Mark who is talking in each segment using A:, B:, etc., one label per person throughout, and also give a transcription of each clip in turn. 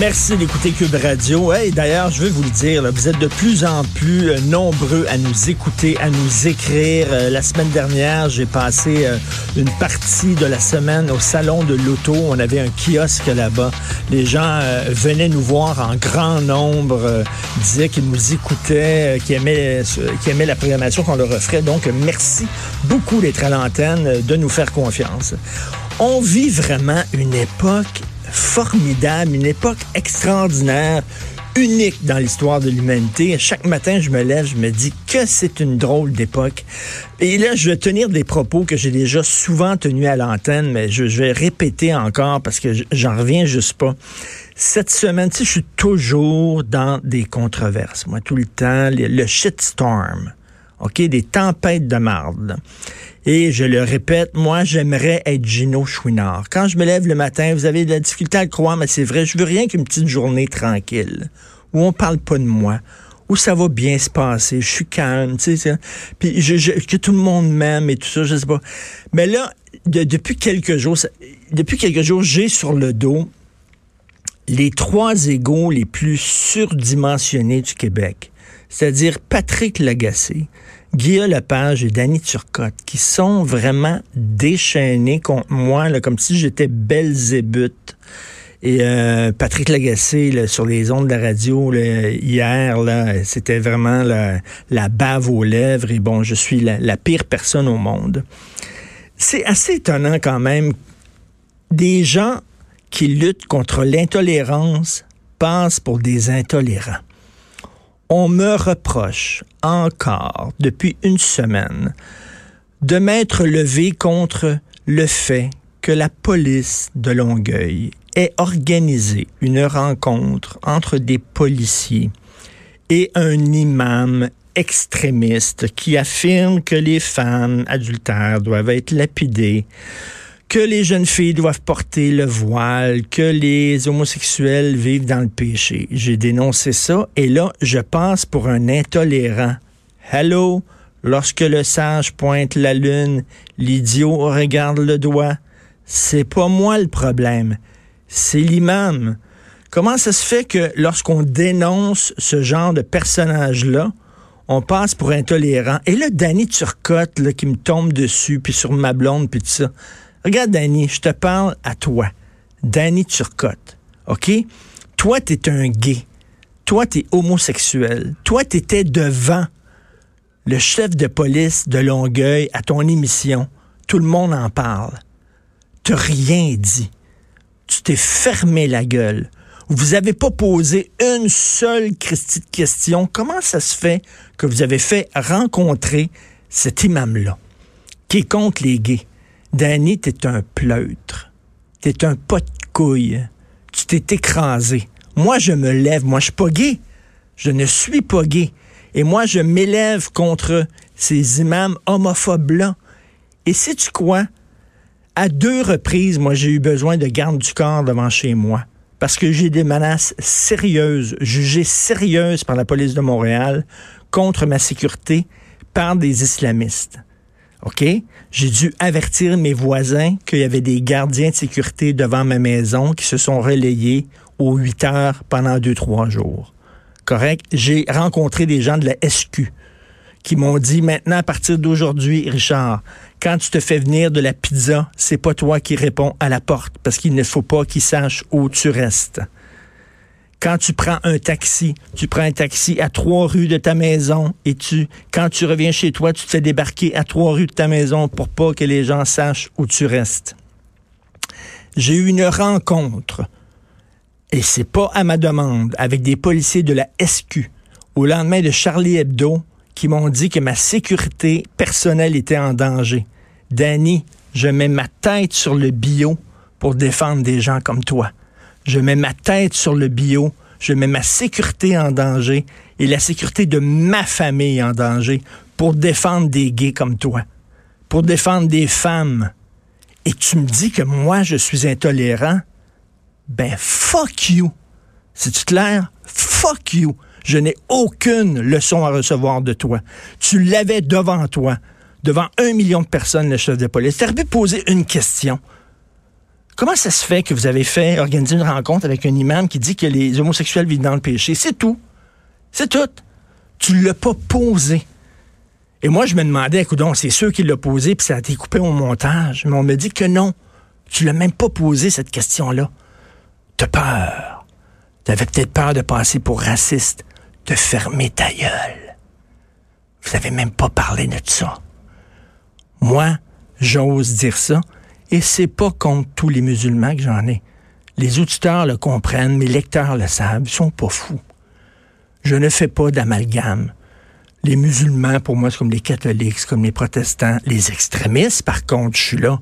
A: Merci d'écouter Cube Radio. Hey, D'ailleurs, je veux vous le dire, vous êtes de plus en plus euh, nombreux à nous écouter, à nous écrire. Euh, la semaine dernière, j'ai passé euh, une partie de la semaine au salon de l'auto. On avait un kiosque là-bas. Les gens venaient nous voir en grand nombre, disaient qu'ils nous écoutaient, qu'ils aimaient, la programmation qu'on leur offrait. Donc, merci beaucoup d'être à l'antenne, de nous faire confiance. On vit vraiment une époque formidable, une époque extraordinaire, unique dans l'histoire de l'humanité. Chaque matin, je me lève, je me dis que c'est une drôle d'époque. Et là, je vais tenir des propos que j'ai déjà souvent tenus à l'antenne, mais je, vais répéter encore parce que j'en reviens juste pas. Cette semaine, tu sais, je suis toujours dans des controverses. Moi, tout le temps, le shitstorm. OK? Des tempêtes de marde. Et je le répète, moi, j'aimerais être Gino Chouinard. Quand je me lève le matin, vous avez de la difficulté à le croire, mais c'est vrai, je veux rien qu'une petite journée tranquille, où on parle pas de moi, où ça va bien se passer, je suis calme, tu sais, puis je, je- que tout le monde m'aime et tout ça, je sais pas. Mais là, de- depuis quelques jours, depuis quelques jours, j'ai sur le dos les trois égaux les plus surdimensionnés du Québec, c'est-à-dire Patrick Lagacé, Guillaume Lepage et Danny Turcotte, qui sont vraiment déchaînés contre moi, là, comme si j'étais Belzébuth. Et euh, Patrick Lagacé, là, sur les ondes de la radio, hier, là, c'était vraiment la, bave aux lèvres. Et bon, je suis la, la pire personne au monde. C'est assez étonnant quand même. Des gens qui luttent contre l'intolérance passent pour des intolérants. On me reproche encore depuis une semaine de m'être levé contre le fait que la police de Longueuil ait organisé une rencontre entre des policiers et un imam extrémiste qui affirme que les femmes adultères doivent être lapidées, que les jeunes filles doivent porter le voile, que les homosexuels vivent dans le péché. J'ai dénoncé ça et là, je passe pour un intolérant. Hello, lorsque le sage pointe la lune, l'idiot regarde le doigt. C'est pas moi le problème, c'est l'imam. Comment ça se fait que lorsqu'on dénonce ce genre de personnage-là, on passe pour intolérant. Et là, Danny Turcotte, qui me tombe dessus, puis sur ma blonde, puis tout ça. Regarde, Danny, je te parle à toi. Danny Turcotte, OK? Toi, t'es un gay. Toi, t'es homosexuel. Toi, t'étais devant le chef de police de Longueuil à ton émission. Tout le monde en parle. T'as rien dit. Tu t'es fermé la gueule. Vous avez pas posé une seule question. Comment ça se fait que vous avez fait rencontrer cet imam-là, qui est contre les gays? Danny, t'es un pleutre. T'es un pot de couille. Tu t'es écrasé. Moi, je me lève. Moi, je suis pas gay. Je ne suis pas gay. Et moi, je m'élève contre ces imams homophobes-là. Et sais-tu quoi? À deux reprises, moi, j'ai eu besoin de garde du corps devant chez moi. Parce que j'ai des menaces sérieuses, jugées sérieuses par la police de Montréal contre ma sécurité par des islamistes. OK? J'ai dû avertir mes voisins qu'il y avait des gardiens de sécurité devant ma maison qui se sont relayés aux 8 heures pendant deux, trois jours. Correct? J'ai rencontré des gens de la SQ qui m'ont dit maintenant à partir d'aujourd'hui, Richard, quand tu te fais venir de la pizza, c'est pas toi qui réponds à la porte parce qu'il ne faut pas qu'ils sachent où tu restes. Quand tu prends un taxi, tu prends un taxi à trois rues de ta maison et tu, quand tu reviens chez toi, tu te fais débarquer à trois rues de ta maison pour pas que les gens sachent où tu restes. J'ai eu une rencontre et c'est pas à ma demande avec des policiers de la SQ au lendemain de Charlie Hebdo qui m'ont dit que ma sécurité personnelle était en danger. Danny, je mets ma tête sur le bio pour défendre des gens comme toi. Je mets ma tête sur le bio. Je mets ma sécurité en danger et la sécurité de ma famille en danger pour défendre des gays comme toi, pour défendre des femmes. Et tu me dis que moi, je suis intolérant? Ben, fuck you. C'est-tu clair? Fuck you. Je n'ai aucune leçon à recevoir de toi. Tu l'avais devant toi, devant un million de personnes, le chef de police. Tu pu poser une question. Comment ça se fait que vous avez fait organiser une rencontre avec un imam qui dit que les homosexuels vivent dans le péché? C'est tout. C'est tout. Tu ne l'as pas posé. Et moi, je me demandais, écoute, c'est sûr qu'il l'a posé, puis ça a été coupé au montage. Mais on me dit que non. Tu l'as même pas posé, cette question-là. T'as peur. T'avais peut-être peur de passer pour raciste, de fermer ta gueule. Vous avez même pas parlé de ça. Moi, j'ose dire ça, et c'est pas contre tous les musulmans que j'en ai. Les auditeurs le comprennent, mes lecteurs le savent, ils sont pas fous. Je ne fais pas d'amalgame. Les musulmans, pour moi, c'est comme les catholiques, c'est comme les protestants. Les extrémistes, par contre, je suis là.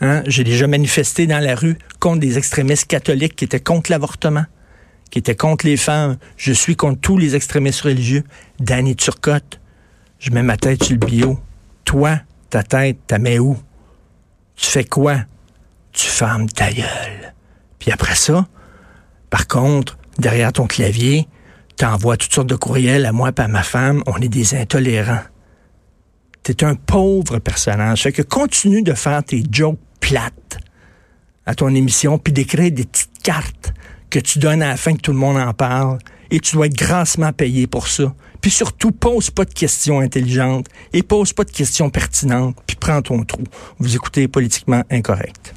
A: Hein? J'ai déjà manifesté dans la rue contre des extrémistes catholiques qui étaient contre l'avortement, qui étaient contre les femmes. Je suis contre tous les extrémistes religieux. Danny Turcotte, je mets ma tête sur le bio. Toi, ta tête, ta mets où? Tu fais quoi? Tu fermes ta gueule. Puis après ça, par contre, derrière ton clavier, t'envoies toutes sortes de courriels à moi et à ma femme. On est des intolérants. T'es un pauvre personnage. Fait que continue de faire tes jokes plates à ton émission, puis d'écrire des petites cartes que tu donnes à la fin que tout le monde en parle. Et tu dois être grassement payé pour ça. Puis surtout, pose pas de questions intelligentes et pose pas de questions pertinentes, puis prends ton trou. Vous écoutez Politiquement Incorrect.